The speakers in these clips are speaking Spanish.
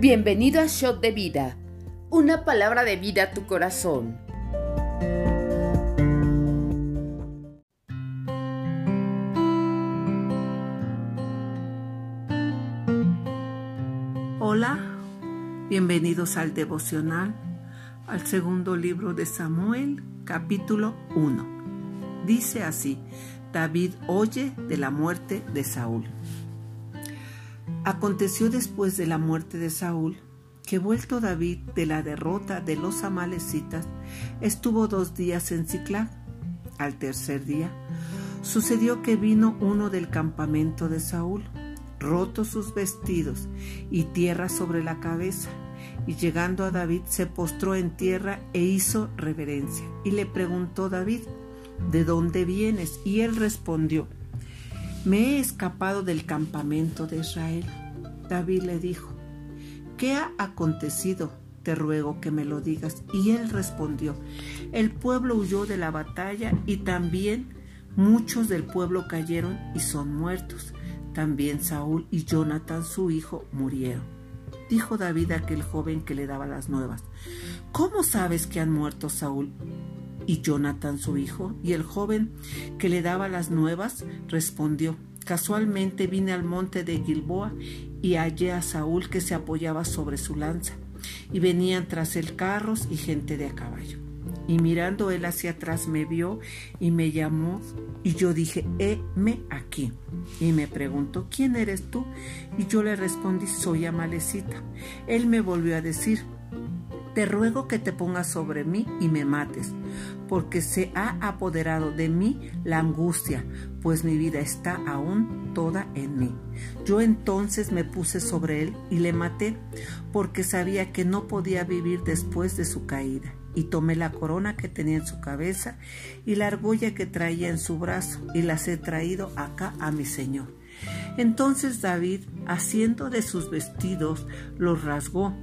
Bienvenido a Shot de Vida, una palabra de vida a tu corazón. Hola, bienvenidos al devocional, al segundo libro de Samuel, capítulo 1. Dice así, David oye de la muerte de Saúl. Aconteció después de la muerte de Saúl que vuelto David de la derrota de los amalecitas, estuvo dos días en Ciclag. Al tercer día, sucedió que vino uno del campamento de Saúl, roto sus vestidos y tierra sobre la cabeza, y llegando a David se postró en tierra e hizo reverencia. Y le preguntó David, ¿de dónde vienes? Y él respondió, me he escapado del campamento de Israel. David le dijo, ¿qué ha acontecido? Te ruego que me lo digas. Y él respondió, el pueblo huyó de la batalla y también muchos del pueblo cayeron y son muertos. También Saúl y Jonathan, su hijo, murieron. Dijo David a aquel joven que le daba las nuevas, ¿cómo sabes que han muerto Saúl y Jonathan su hijo? Y el joven que le daba las nuevas respondió, Casualmente vine al monte de Gilboa y hallé a Saúl que se apoyaba sobre su lanza, y venían tras él carros y gente de a caballo. Y mirando él hacia atrás me vio y me llamó, y yo dije, heme aquí. Y me preguntó, ¿quién eres tú? Y yo le respondí, soy Amalecita. Él me volvió a decir, te ruego que te pongas sobre mí y me mates, porque se ha apoderado de mí la angustia, pues mi vida está aún toda en mí. Yo entonces me puse sobre él y le maté, porque sabía que no podía vivir después de su caída. Y tomé la corona que tenía en su cabeza y la argolla que traía en su brazo, y las he traído acá a mi señor. Entonces David, haciendo de sus vestidos, los rasgó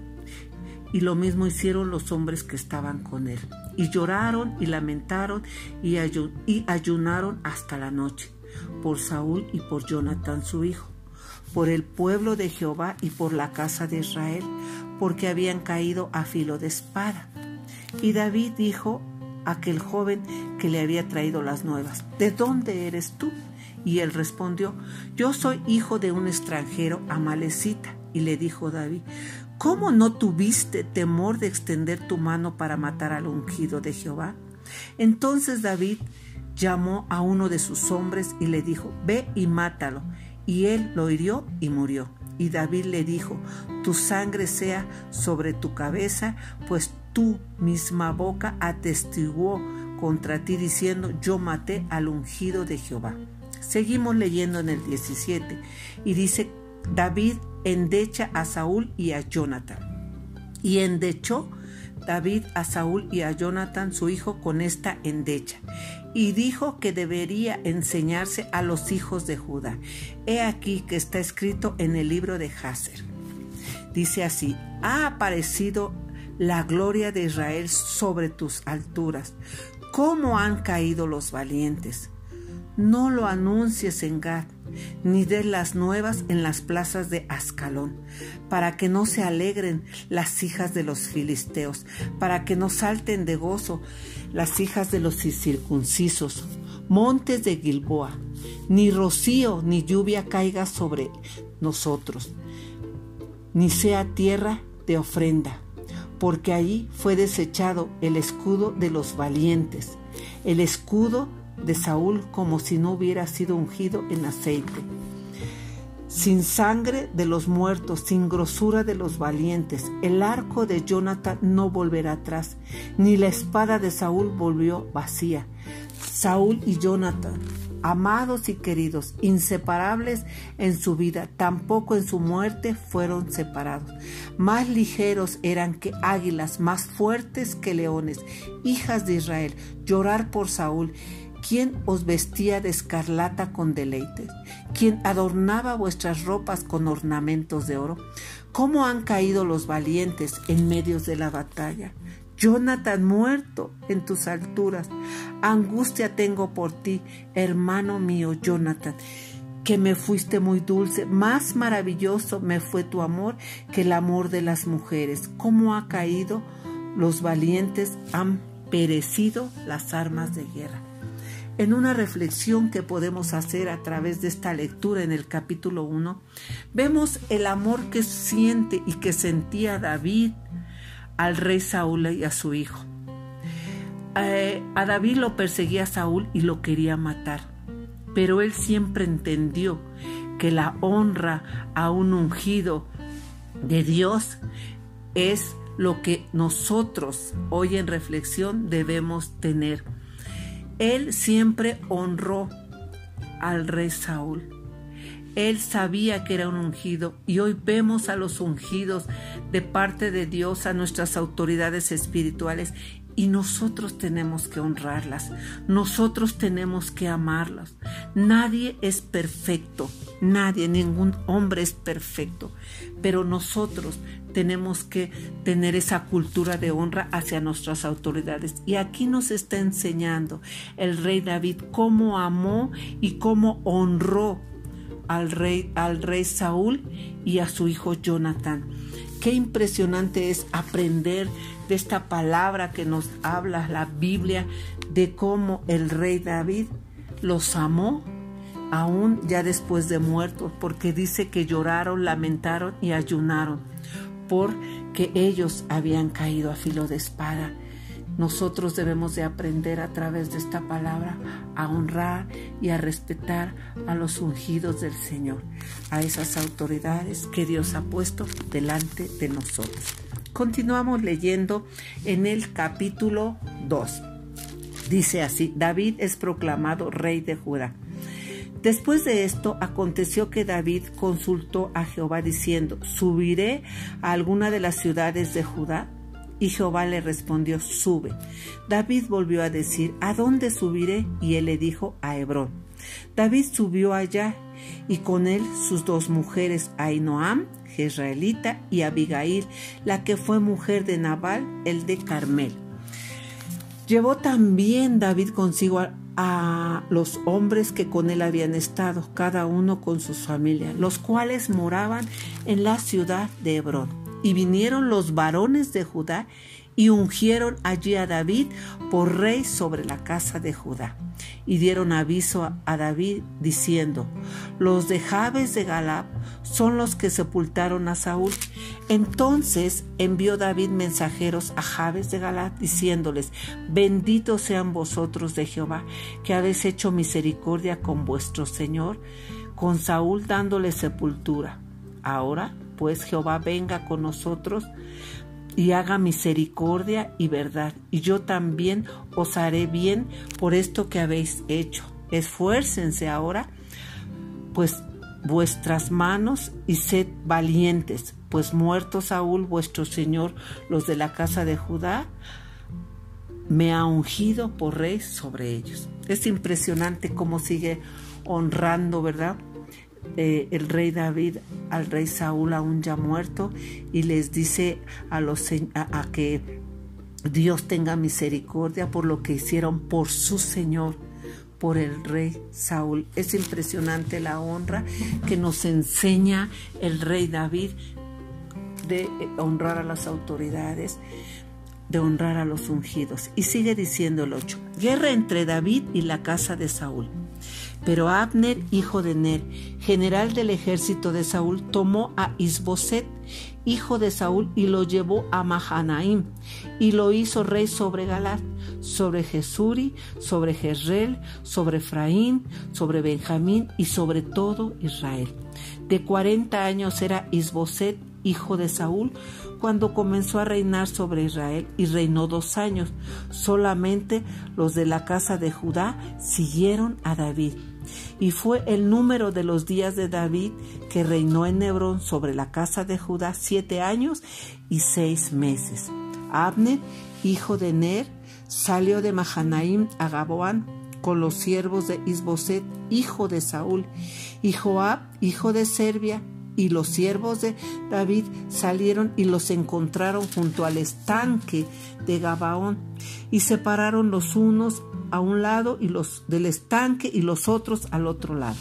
y lo mismo hicieron los hombres que estaban con él. Y lloraron y lamentaron y, ayunaron hasta la noche, por Saúl y por Jonathan su hijo, por el pueblo de Jehová y por la casa de Israel, porque habían caído a filo de espada. Y David dijo a aquel joven que le había traído las nuevas, ¿de dónde eres tú? Y él respondió, yo soy hijo de un extranjero amalecita. Y le dijo David, ¿Cómo no tuviste temor de extender tu mano para matar al ungido de Jehová? Entonces David llamó a uno de sus hombres y le dijo, ve y mátalo. Y él lo hirió y murió. Y David le dijo, tu sangre sea sobre tu cabeza, pues tu misma boca atestiguó contra ti diciendo, yo maté al ungido de Jehová. Seguimos leyendo en el 17 y dice, David endecha a Saúl y a Jonathan. Y endechó David a Saúl y a Jonathan su hijo con esta endecha, y dijo que debería enseñarse a los hijos de Judá. He aquí que está escrito en el libro de Hazer. Dice así, ha aparecido la gloria de Israel sobre tus alturas. ¿Cómo han caído los valientes? No lo anuncies en Gad, ni des las nuevas en las plazas de Ascalón, para que no se alegren las hijas de los filisteos, para que no salten de gozo las hijas de los incircuncisos. Montes de Gilboa, ni rocío ni lluvia caiga sobre nosotros, ni sea tierra de ofrenda, porque allí fue desechado el escudo de los valientes, el escudo de Saúl como si no hubiera sido ungido en aceite. Sin sangre de los muertos, sin grosura de los valientes, el arco de Jonathan no volverá atrás, ni la espada de Saúl volvió vacía. Saúl y Jonathan, amados y queridos, inseparables en su vida, tampoco en su muerte fueron separados. Más ligeros eran que águilas, más fuertes que leones, hijas de Israel, llorar por Saúl ¿Quién os vestía de escarlata con deleites? ¿Quién adornaba vuestras ropas con ornamentos de oro? ¿Cómo han caído los valientes en medio de la batalla? Jonathan muerto en tus alturas. Angustia tengo por ti, hermano mío Jonathan. que me fuiste muy dulce, más maravilloso me fue tu amor que el amor de las mujeres. ¿Cómo ha caído los valientes, han perecido las armas de guerra? En una reflexión que podemos hacer a través de esta lectura en el capítulo 1, vemos el amor que siente y que sentía David al rey Saúl y a su hijo. Eh, a David lo perseguía Saúl y lo quería matar, pero él siempre entendió que la honra a un ungido de Dios es lo que nosotros hoy en reflexión debemos tener él siempre honró al rey Saúl. Él sabía que era un ungido y hoy vemos a los ungidos de parte de Dios, a nuestras autoridades espirituales y nosotros tenemos que honrarlas, nosotros tenemos que amarlas. Nadie es perfecto, nadie, ningún hombre es perfecto, pero nosotros tenemos que tener esa cultura de honra hacia nuestras autoridades. Y aquí nos está enseñando el rey David cómo amó y cómo honró al rey, al rey Saúl y a su hijo Jonathan. Qué impresionante es aprender de esta palabra que nos habla la Biblia de cómo el rey David los amó aún ya después de muertos, porque dice que lloraron, lamentaron y ayunaron porque ellos habían caído a filo de espada. Nosotros debemos de aprender a través de esta palabra a honrar y a respetar a los ungidos del Señor, a esas autoridades que Dios ha puesto delante de nosotros. Continuamos leyendo en el capítulo 2. Dice así, David es proclamado rey de Judá. Después de esto aconteció que David consultó a Jehová diciendo, ¿subiré a alguna de las ciudades de Judá? Y Jehová le respondió, sube. David volvió a decir, ¿a dónde subiré? Y él le dijo, a Hebrón. David subió allá y con él sus dos mujeres, Ainoam, Jezraelita, y Abigail, la que fue mujer de Nabal, el de Carmel. Llevó también David consigo a a los hombres que con él habían estado, cada uno con sus familias, los cuales moraban en la ciudad de Hebrón. Y vinieron los varones de Judá y ungieron allí a David por rey sobre la casa de Judá. Y dieron aviso a David diciendo, los de Jabes de Galab son los que sepultaron a Saúl. Entonces envió David mensajeros a Jabes de Galad diciéndoles, benditos sean vosotros de Jehová, que habéis hecho misericordia con vuestro Señor, con Saúl dándole sepultura. Ahora, pues Jehová venga con nosotros y haga misericordia y verdad, y yo también os haré bien por esto que habéis hecho. Esfuércense ahora, pues vuestras manos y sed valientes, pues muerto Saúl vuestro Señor, los de la casa de Judá, me ha ungido por rey sobre ellos. Es impresionante cómo sigue honrando, ¿verdad? El rey David al rey Saúl aún ya muerto y les dice a, los, a que Dios tenga misericordia por lo que hicieron por su Señor por el rey Saúl. Es impresionante la honra que nos enseña el rey David de eh, honrar a las autoridades, de honrar a los ungidos. Y sigue diciendo el 8, guerra entre David y la casa de Saúl. Pero Abner, hijo de Ner, general del ejército de Saúl, tomó a Isboset, hijo de Saúl, y lo llevó a Mahanaim, y lo hizo rey sobre Galat, sobre Jesuri, sobre Jezreel, sobre Efraín, sobre Benjamín y sobre todo Israel. De cuarenta años era Isboset, hijo de Saúl, cuando comenzó a reinar sobre Israel y reinó dos años. Solamente los de la casa de Judá siguieron a David. Y fue el número de los días de David que reinó en Hebrón sobre la casa de Judá siete años y seis meses. Abner, hijo de Ner, salió de Mahanaim a Gaboán con los siervos de Isboset, hijo de Saúl, y Joab, hijo de Serbia, y los siervos de David salieron y los encontraron junto al estanque de Gabaón y separaron los unos a un lado y los del estanque y los otros al otro lado.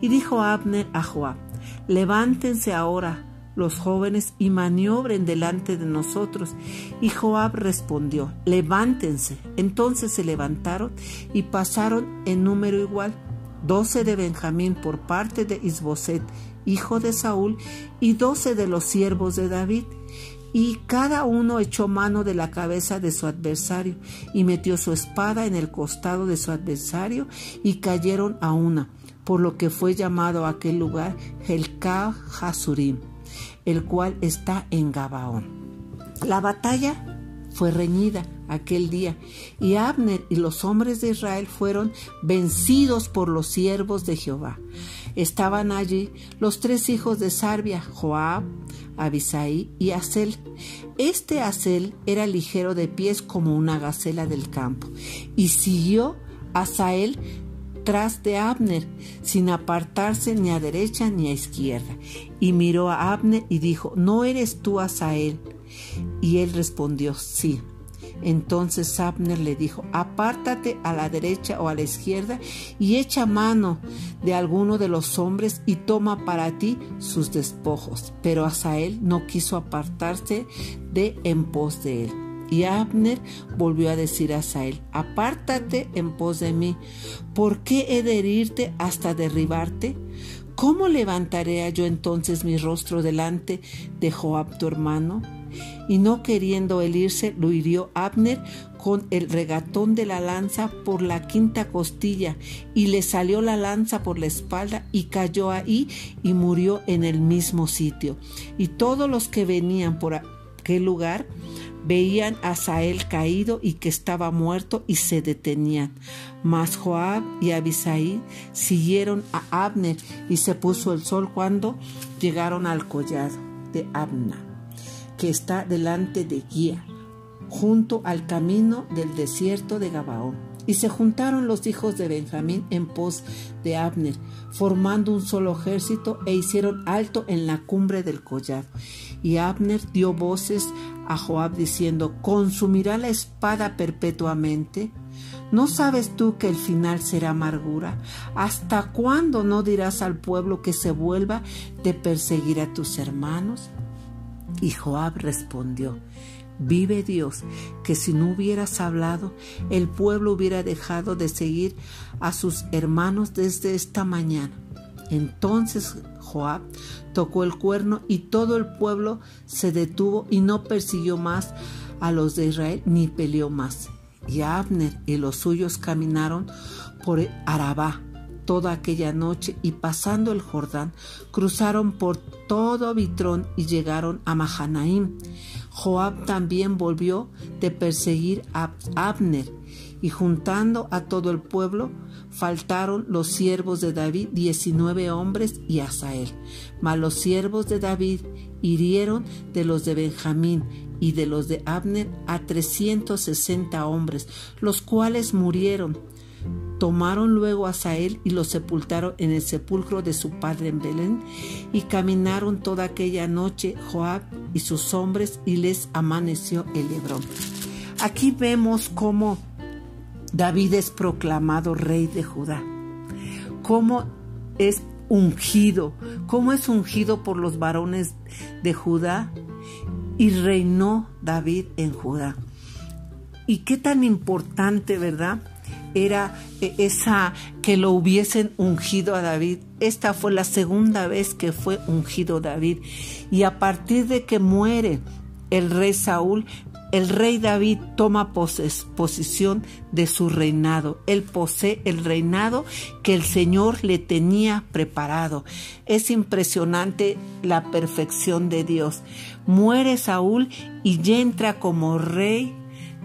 Y dijo Abner a Joab, levántense ahora los jóvenes y maniobren delante de nosotros. Y Joab respondió, levántense. Entonces se levantaron y pasaron en número igual, doce de Benjamín por parte de Isboset, hijo de Saúl, y doce de los siervos de David. Y cada uno echó mano de la cabeza de su adversario y metió su espada en el costado de su adversario y cayeron a una, por lo que fue llamado aquel lugar Helka Hasurim, el cual está en Gabaón. La batalla fue reñida aquel día, y Abner y los hombres de Israel fueron vencidos por los siervos de Jehová. Estaban allí los tres hijos de Sarbia, Joab, Abisai y Asel. Este Asel era ligero de pies como una gacela del campo, y siguió a Sael tras de Abner, sin apartarse ni a derecha ni a izquierda. Y miró a Abner y dijo, ¿no eres tú Asael? Y él respondió, sí. Entonces Abner le dijo, apártate a la derecha o a la izquierda y echa mano de alguno de los hombres y toma para ti sus despojos. Pero Asael no quiso apartarse de en pos de él. Y Abner volvió a decir a Asael, apártate en pos de mí, ¿por qué he de herirte hasta derribarte? ¿Cómo levantaré yo entonces mi rostro delante de Joab tu hermano? Y no queriendo él irse, lo hirió Abner con el regatón de la lanza por la quinta costilla, y le salió la lanza por la espalda y cayó ahí y murió en el mismo sitio. Y todos los que venían por aquel lugar veían a Sael caído y que estaba muerto y se detenían. Mas Joab y Abisai siguieron a Abner y se puso el sol cuando llegaron al collado de Abna que está delante de Guía, junto al camino del desierto de Gabaón. Y se juntaron los hijos de Benjamín en pos de Abner, formando un solo ejército, e hicieron alto en la cumbre del collado. Y Abner dio voces a Joab diciendo, ¿consumirá la espada perpetuamente? ¿No sabes tú que el final será amargura? ¿Hasta cuándo no dirás al pueblo que se vuelva de perseguir a tus hermanos? Y Joab respondió, Vive Dios, que si no hubieras hablado, el pueblo hubiera dejado de seguir a sus hermanos desde esta mañana. Entonces Joab tocó el cuerno y todo el pueblo se detuvo y no persiguió más a los de Israel ni peleó más. Y Abner y los suyos caminaron por Arabá toda aquella noche y pasando el Jordán, cruzaron por todo Bitrón y llegaron a Mahanaim. Joab también volvió de perseguir a Abner, y juntando a todo el pueblo, faltaron los siervos de David, diecinueve hombres y Asael. Mas los siervos de David hirieron de los de Benjamín y de los de Abner a trescientos sesenta hombres, los cuales murieron Tomaron luego a Sael y lo sepultaron en el sepulcro de su padre en Belén, y caminaron toda aquella noche Joab y sus hombres, y les amaneció el Hebrón. Aquí vemos cómo David es proclamado rey de Judá, cómo es ungido, cómo es ungido por los varones de Judá, y reinó David en Judá. Y qué tan importante, ¿verdad? Era eh, esa que lo hubiesen ungido a David. Esta fue la segunda vez que fue ungido David. Y a partir de que muere el rey Saúl, el rey David toma posesión de su reinado. Él posee el reinado que el Señor le tenía preparado. Es impresionante la perfección de Dios. Muere Saúl y ya entra como rey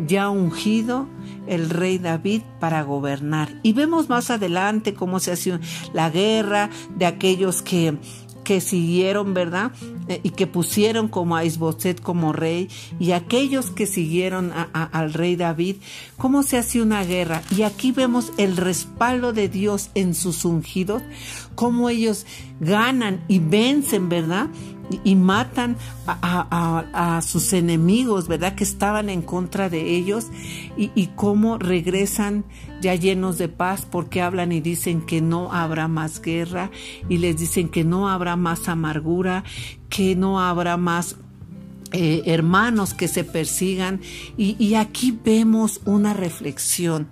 ya ungido el rey David para gobernar. Y vemos más adelante cómo se hace la guerra de aquellos que que siguieron, ¿verdad? Eh, y que pusieron como a Isboset como rey, y aquellos que siguieron al rey David, cómo se hace una guerra. Y aquí vemos el respaldo de Dios en sus ungidos, cómo ellos ganan y vencen, ¿verdad? Y, matan a, sus enemigos, ¿verdad? Que estaban en contra de ellos y, y cómo regresan ya llenos de paz porque hablan y dicen que no habrá más guerra y les dicen que no habrá más amargura, que no habrá más eh, hermanos que se persigan y, aquí vemos una reflexión.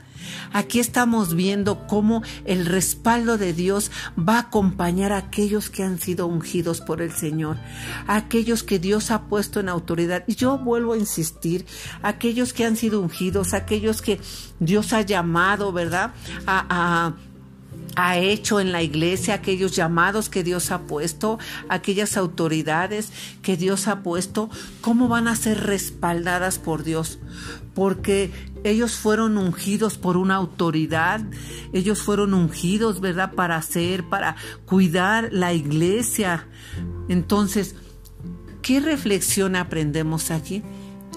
Aquí estamos viendo cómo el respaldo de Dios va a acompañar a aquellos que han sido ungidos por el Señor, a aquellos que Dios ha puesto en autoridad. Y yo vuelvo a insistir, aquellos que han sido ungidos, aquellos que Dios ha llamado, ¿verdad? a ha hecho en la iglesia, aquellos llamados que Dios ha puesto, aquellas autoridades que Dios ha puesto, ¿cómo van a ser respaldadas por Dios? Porque ellos fueron ungidos por una autoridad, ellos fueron ungidos, ¿verdad? Para hacer, para cuidar la iglesia. Entonces, ¿qué reflexión aprendemos aquí?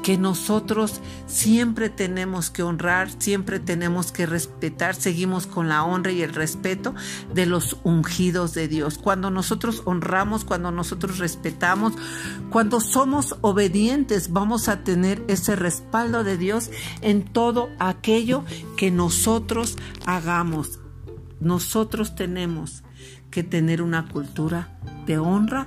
Que nosotros siempre tenemos que honrar, siempre tenemos que respetar, seguimos con la honra y el respeto de los ungidos de Dios. Cuando nosotros honramos, cuando nosotros respetamos, cuando somos obedientes, vamos a tener ese respaldo de Dios en todo aquello que nosotros hagamos. Nosotros tenemos que tener una cultura de honra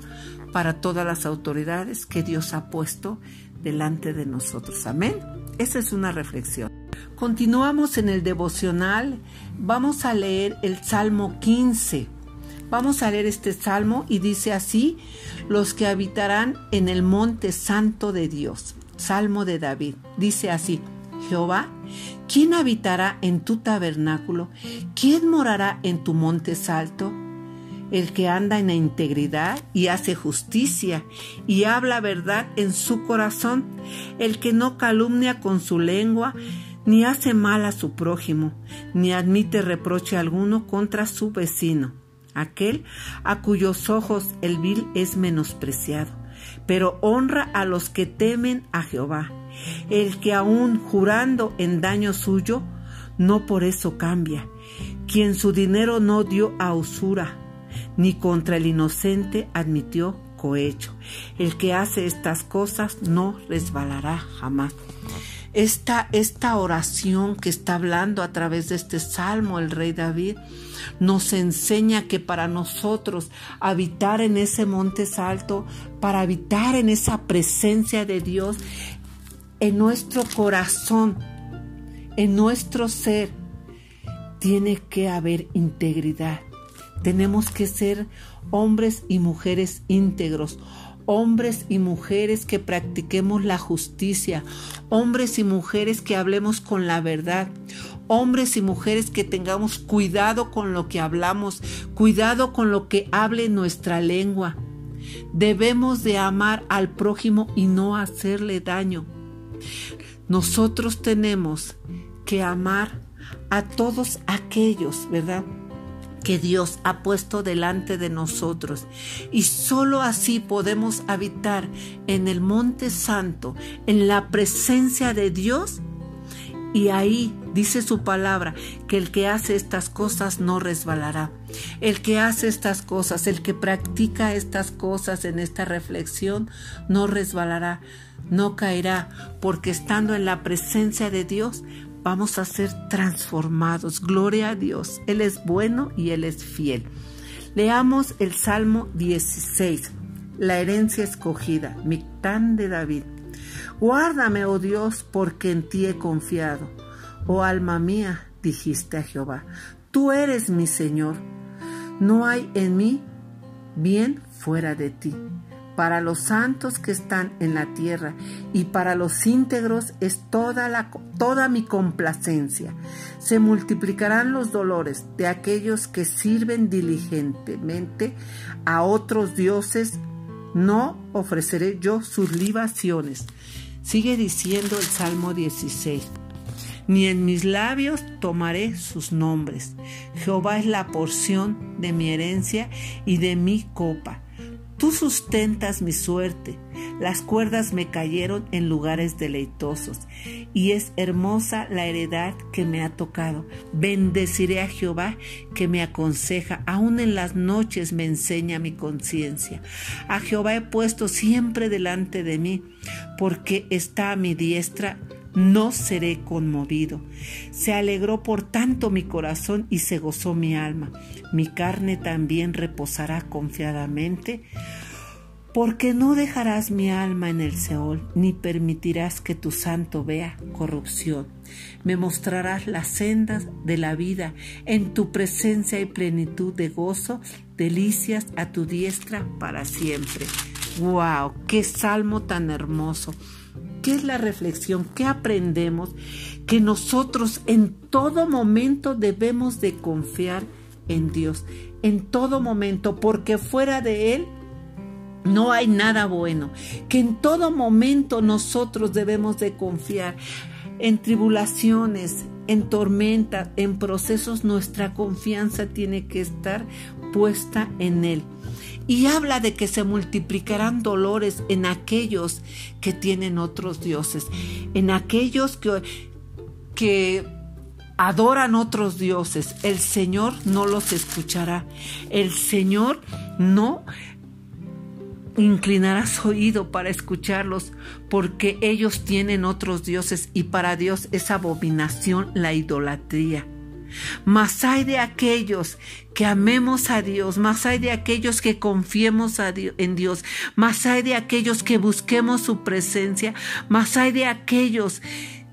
para todas las autoridades que Dios ha puesto delante de nosotros. Amén. Esa es una reflexión. Continuamos en el devocional. Vamos a leer el Salmo 15. Vamos a leer este salmo y dice así, los que habitarán en el monte santo de Dios. Salmo de David. Dice así, Jehová, ¿quién habitará en tu tabernáculo? ¿Quién morará en tu monte salto? El que anda en la integridad y hace justicia y habla verdad en su corazón, el que no calumnia con su lengua, ni hace mal a su prójimo, ni admite reproche alguno contra su vecino, aquel a cuyos ojos el vil es menospreciado, pero honra a los que temen a Jehová, el que aun jurando en daño suyo, no por eso cambia, quien su dinero no dio a usura, ni contra el inocente admitió cohecho. El que hace estas cosas no resbalará jamás. Esta, esta oración que está hablando a través de este salmo el rey David nos enseña que para nosotros habitar en ese monte alto, para habitar en esa presencia de Dios, en nuestro corazón, en nuestro ser, tiene que haber integridad tenemos que ser hombres y mujeres íntegros, hombres y mujeres que practiquemos la justicia, hombres y mujeres que hablemos con la verdad, hombres y mujeres que tengamos cuidado con lo que hablamos, cuidado con lo que hable nuestra lengua. Debemos de amar al prójimo y no hacerle daño. Nosotros tenemos que amar a todos aquellos, ¿verdad? Que Dios ha puesto delante de nosotros. Y sólo así podemos habitar en el monte santo, en la presencia de Dios. Y ahí dice su palabra que el que hace estas cosas no resbalará. El que hace estas cosas, el que practica estas cosas en esta reflexión, no resbalará, no caerá, porque estando en la presencia de Dios vamos a ser transformados. Gloria a Dios. Él es bueno y Él es fiel. Leamos el Salmo 16, la herencia escogida, Mictán de David. Guárdame, oh Dios, porque en ti he confiado. Oh alma mía, dijiste a Jehová, tú eres mi Señor. No hay en mí bien fuera de ti para los santos que están en la tierra y para los íntegros es toda, la, toda mi complacencia. Se multiplicarán los dolores de aquellos que sirven diligentemente a otros dioses. No ofreceré yo sus libaciones. Sigue diciendo el Salmo 16 ni en mis labios tomaré sus nombres. Jehová es la porción de mi herencia y de mi copa. Tú sustentas mi suerte, las cuerdas me cayeron en lugares deleitosos, y es hermosa la heredad que me ha tocado. Bendeciré a Jehová que me aconseja, aún en las noches me enseña mi conciencia. A Jehová he puesto siempre delante de mí, porque está a mi diestra no seré conmovido. Se alegró por tanto mi corazón y se gozó mi alma. Mi carne también reposará confiadamente, porque no dejarás mi alma en el Seol, ni permitirás que tu santo vea corrupción. Me mostrarás las sendas de la vida, en tu presencia y plenitud de gozo, delicias a tu diestra para siempre. ¡Wow! ¡Qué salmo tan hermoso! ¿Qué es la reflexión? ¿Qué aprendemos? Que nosotros en todo momento debemos de confiar en Dios, en todo momento, porque fuera de Él no hay nada bueno. Que en todo momento nosotros debemos de confiar en tribulaciones, en tormentas, en procesos, nuestra confianza tiene que estar puesta en Él y habla de que se multiplicarán dolores en aquellos que tienen otros dioses, en aquellos que, que adoran otros dioses. El Señor no los escuchará. El Señor no inclinará su oído para escucharlos, porque ellos tienen otros dioses y para Dios es abominación la idolatría. Más hay de aquellos que amemos a Dios, más hay de aquellos que confiemos en Dios, más hay de aquellos que busquemos su presencia, más hay de aquellos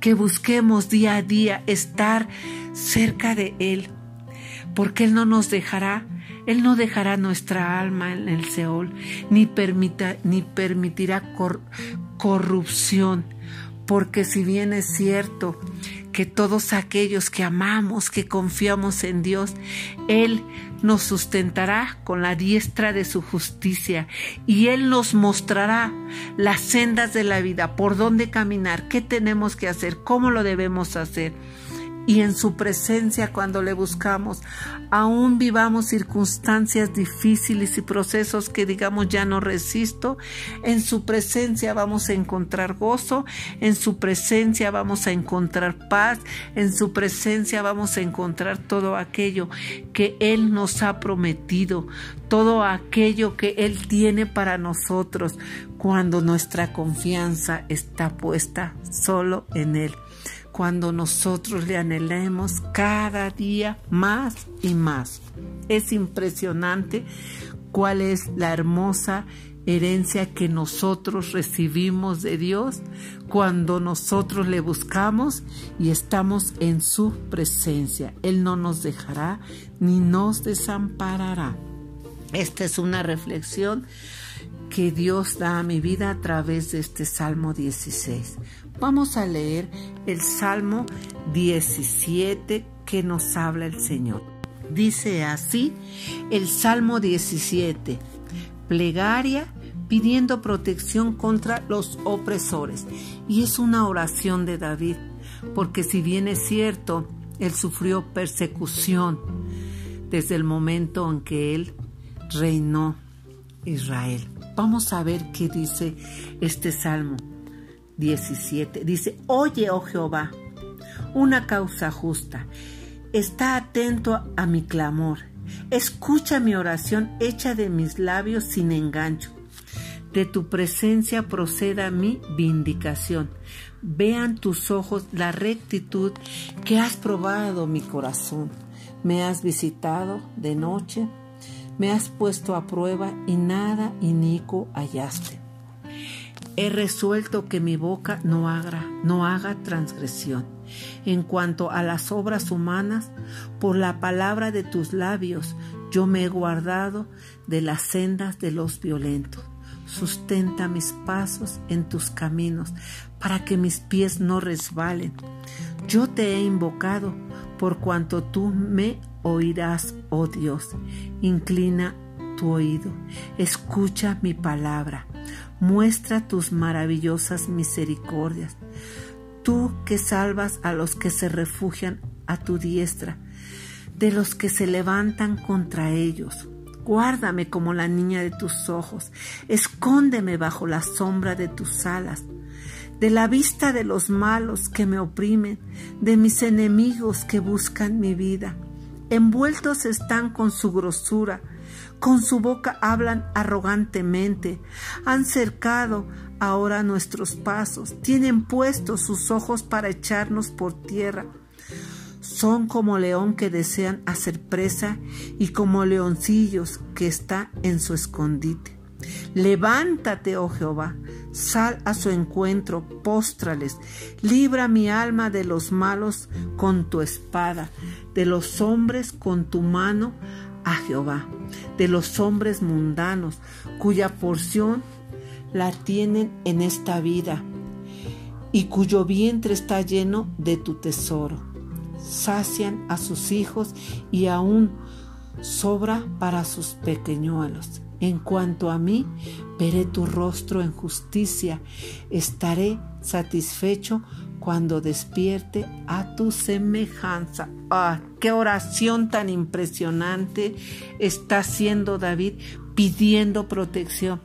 que busquemos día a día estar cerca de Él, porque Él no nos dejará, Él no dejará nuestra alma en el Seol, ni, permita, ni permitirá corrupción, porque si bien es cierto que todos aquellos que amamos, que confiamos en Dios, Él nos sustentará con la diestra de su justicia y Él nos mostrará las sendas de la vida, por dónde caminar, qué tenemos que hacer, cómo lo debemos hacer y en su presencia cuando le buscamos, aún vivamos circunstancias difíciles y procesos que digamos ya no resisto, en su presencia vamos a encontrar gozo, en su presencia vamos a encontrar paz, en su presencia vamos a encontrar todo aquello que Él nos ha prometido, todo aquello que Él tiene para nosotros cuando nuestra confianza está puesta solo en Él cuando nosotros le anhelemos cada día más y más. Es impresionante cuál es la hermosa herencia que nosotros recibimos de Dios cuando nosotros le buscamos y estamos en su presencia. Él no nos dejará ni nos desamparará. Esta es una reflexión que Dios da a mi vida a través de este Salmo 16. Vamos a leer el Salmo 17 que nos habla el Señor. Dice así el Salmo 17, plegaria pidiendo protección contra los opresores. Y es una oración de David, porque si bien es cierto, él sufrió persecución desde el momento en que él reinó Israel. Vamos a ver qué dice este salmo. 17. Dice, oye, oh Jehová, una causa justa. Está atento a mi clamor. Escucha mi oración hecha de mis labios sin engancho. De tu presencia proceda mi vindicación. Vean tus ojos la rectitud que has probado mi corazón. Me has visitado de noche, me has puesto a prueba y nada inico hallaste. He resuelto que mi boca no haga, no haga transgresión. En cuanto a las obras humanas, por la palabra de tus labios, yo me he guardado de las sendas de los violentos. Sustenta mis pasos en tus caminos, para que mis pies no resbalen. Yo te he invocado, por cuanto tú me oirás, oh Dios. Inclina tu oído, escucha mi palabra muestra tus maravillosas misericordias, tú que salvas a los que se refugian a tu diestra, de los que se levantan contra ellos. Guárdame como la niña de tus ojos, escóndeme bajo la sombra de tus alas. de la vista de los malos que me oprimen, de mis enemigos que buscan mi vida. Envueltos están con su grosura, con su boca hablan arrogantemente, han cercado ahora nuestros pasos, tienen puestos sus ojos para echarnos por tierra. Son como león que desean hacer presa y como leoncillos que está en su escondite. Levántate, oh Jehová, sal a su encuentro, póstrales, libra mi alma de los malos con tu espada, de los hombres con tu mano a Jehová, de los hombres mundanos, cuya porción la tienen en esta vida y cuyo vientre está lleno de tu tesoro. Sacian a sus hijos y aún sobra para sus pequeñuelos. En cuanto a mí, veré tu rostro en justicia, estaré satisfecho cuando despierte a tu semejanza. ¡Ah, qué oración tan impresionante está haciendo David pidiendo protección!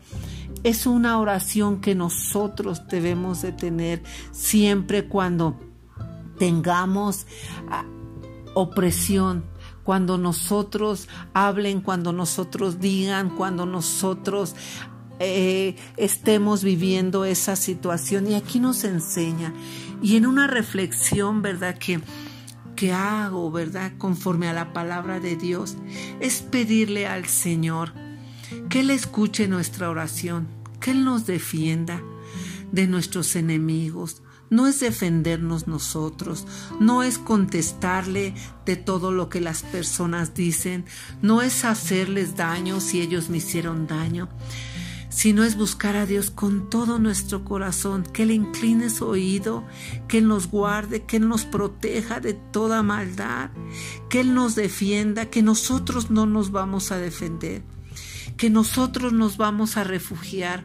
Es una oración que nosotros debemos de tener siempre cuando tengamos ah, opresión, cuando nosotros hablen, cuando nosotros digan, cuando nosotros eh, estemos viviendo esa situación. Y aquí nos enseña. Y en una reflexión, ¿verdad? Que, que hago, ¿verdad? Conforme a la palabra de Dios, es pedirle al Señor que Él escuche nuestra oración, que Él nos defienda de nuestros enemigos, no es defendernos nosotros, no es contestarle de todo lo que las personas dicen, no es hacerles daño si ellos me hicieron daño, sino es buscar a Dios con todo nuestro corazón, que Él incline su oído, que Él nos guarde, que Él nos proteja de toda maldad, que Él nos defienda, que nosotros no nos vamos a defender que nosotros nos vamos a refugiar,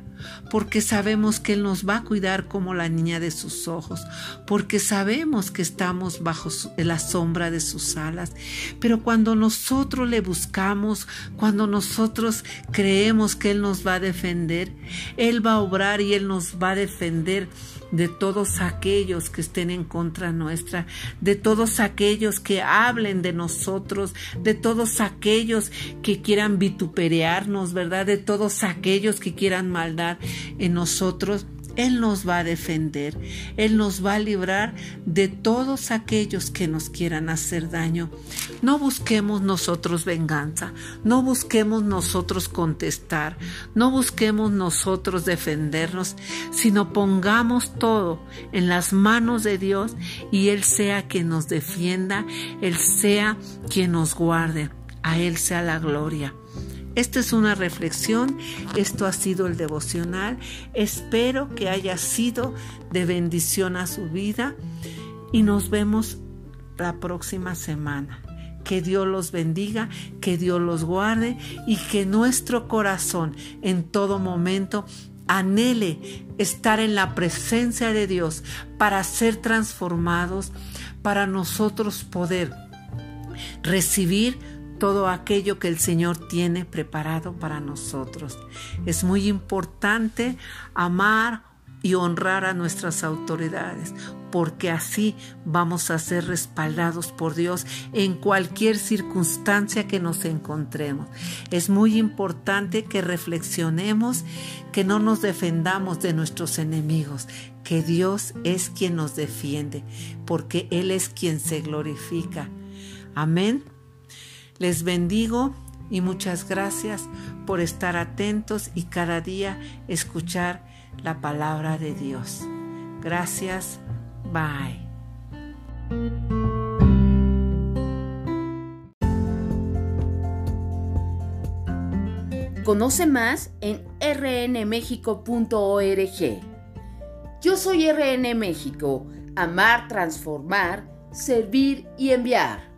porque sabemos que Él nos va a cuidar como la niña de sus ojos, porque sabemos que estamos bajo la sombra de sus alas. Pero cuando nosotros le buscamos, cuando nosotros creemos que Él nos va a defender, Él va a obrar y Él nos va a defender de todos aquellos que estén en contra nuestra, de todos aquellos que hablen de nosotros, de todos aquellos que quieran vituperearnos, ¿verdad? De todos aquellos que quieran maldad en nosotros. Él nos va a defender, Él nos va a librar de todos aquellos que nos quieran hacer daño. No busquemos nosotros venganza, no busquemos nosotros contestar, no busquemos nosotros defendernos, sino pongamos todo en las manos de Dios y Él sea quien nos defienda, Él sea quien nos guarde. A Él sea la gloria. Esta es una reflexión, esto ha sido el devocional, espero que haya sido de bendición a su vida y nos vemos la próxima semana. Que Dios los bendiga, que Dios los guarde y que nuestro corazón en todo momento anhele estar en la presencia de Dios para ser transformados, para nosotros poder recibir todo aquello que el Señor tiene preparado para nosotros. Es muy importante amar y honrar a nuestras autoridades, porque así vamos a ser respaldados por Dios en cualquier circunstancia que nos encontremos. Es muy importante que reflexionemos, que no nos defendamos de nuestros enemigos, que Dios es quien nos defiende, porque Él es quien se glorifica. Amén. Les bendigo y muchas gracias por estar atentos y cada día escuchar la palabra de Dios. Gracias. Bye. Conoce más en rnmexico.org. Yo soy RN México, amar, transformar, servir y enviar.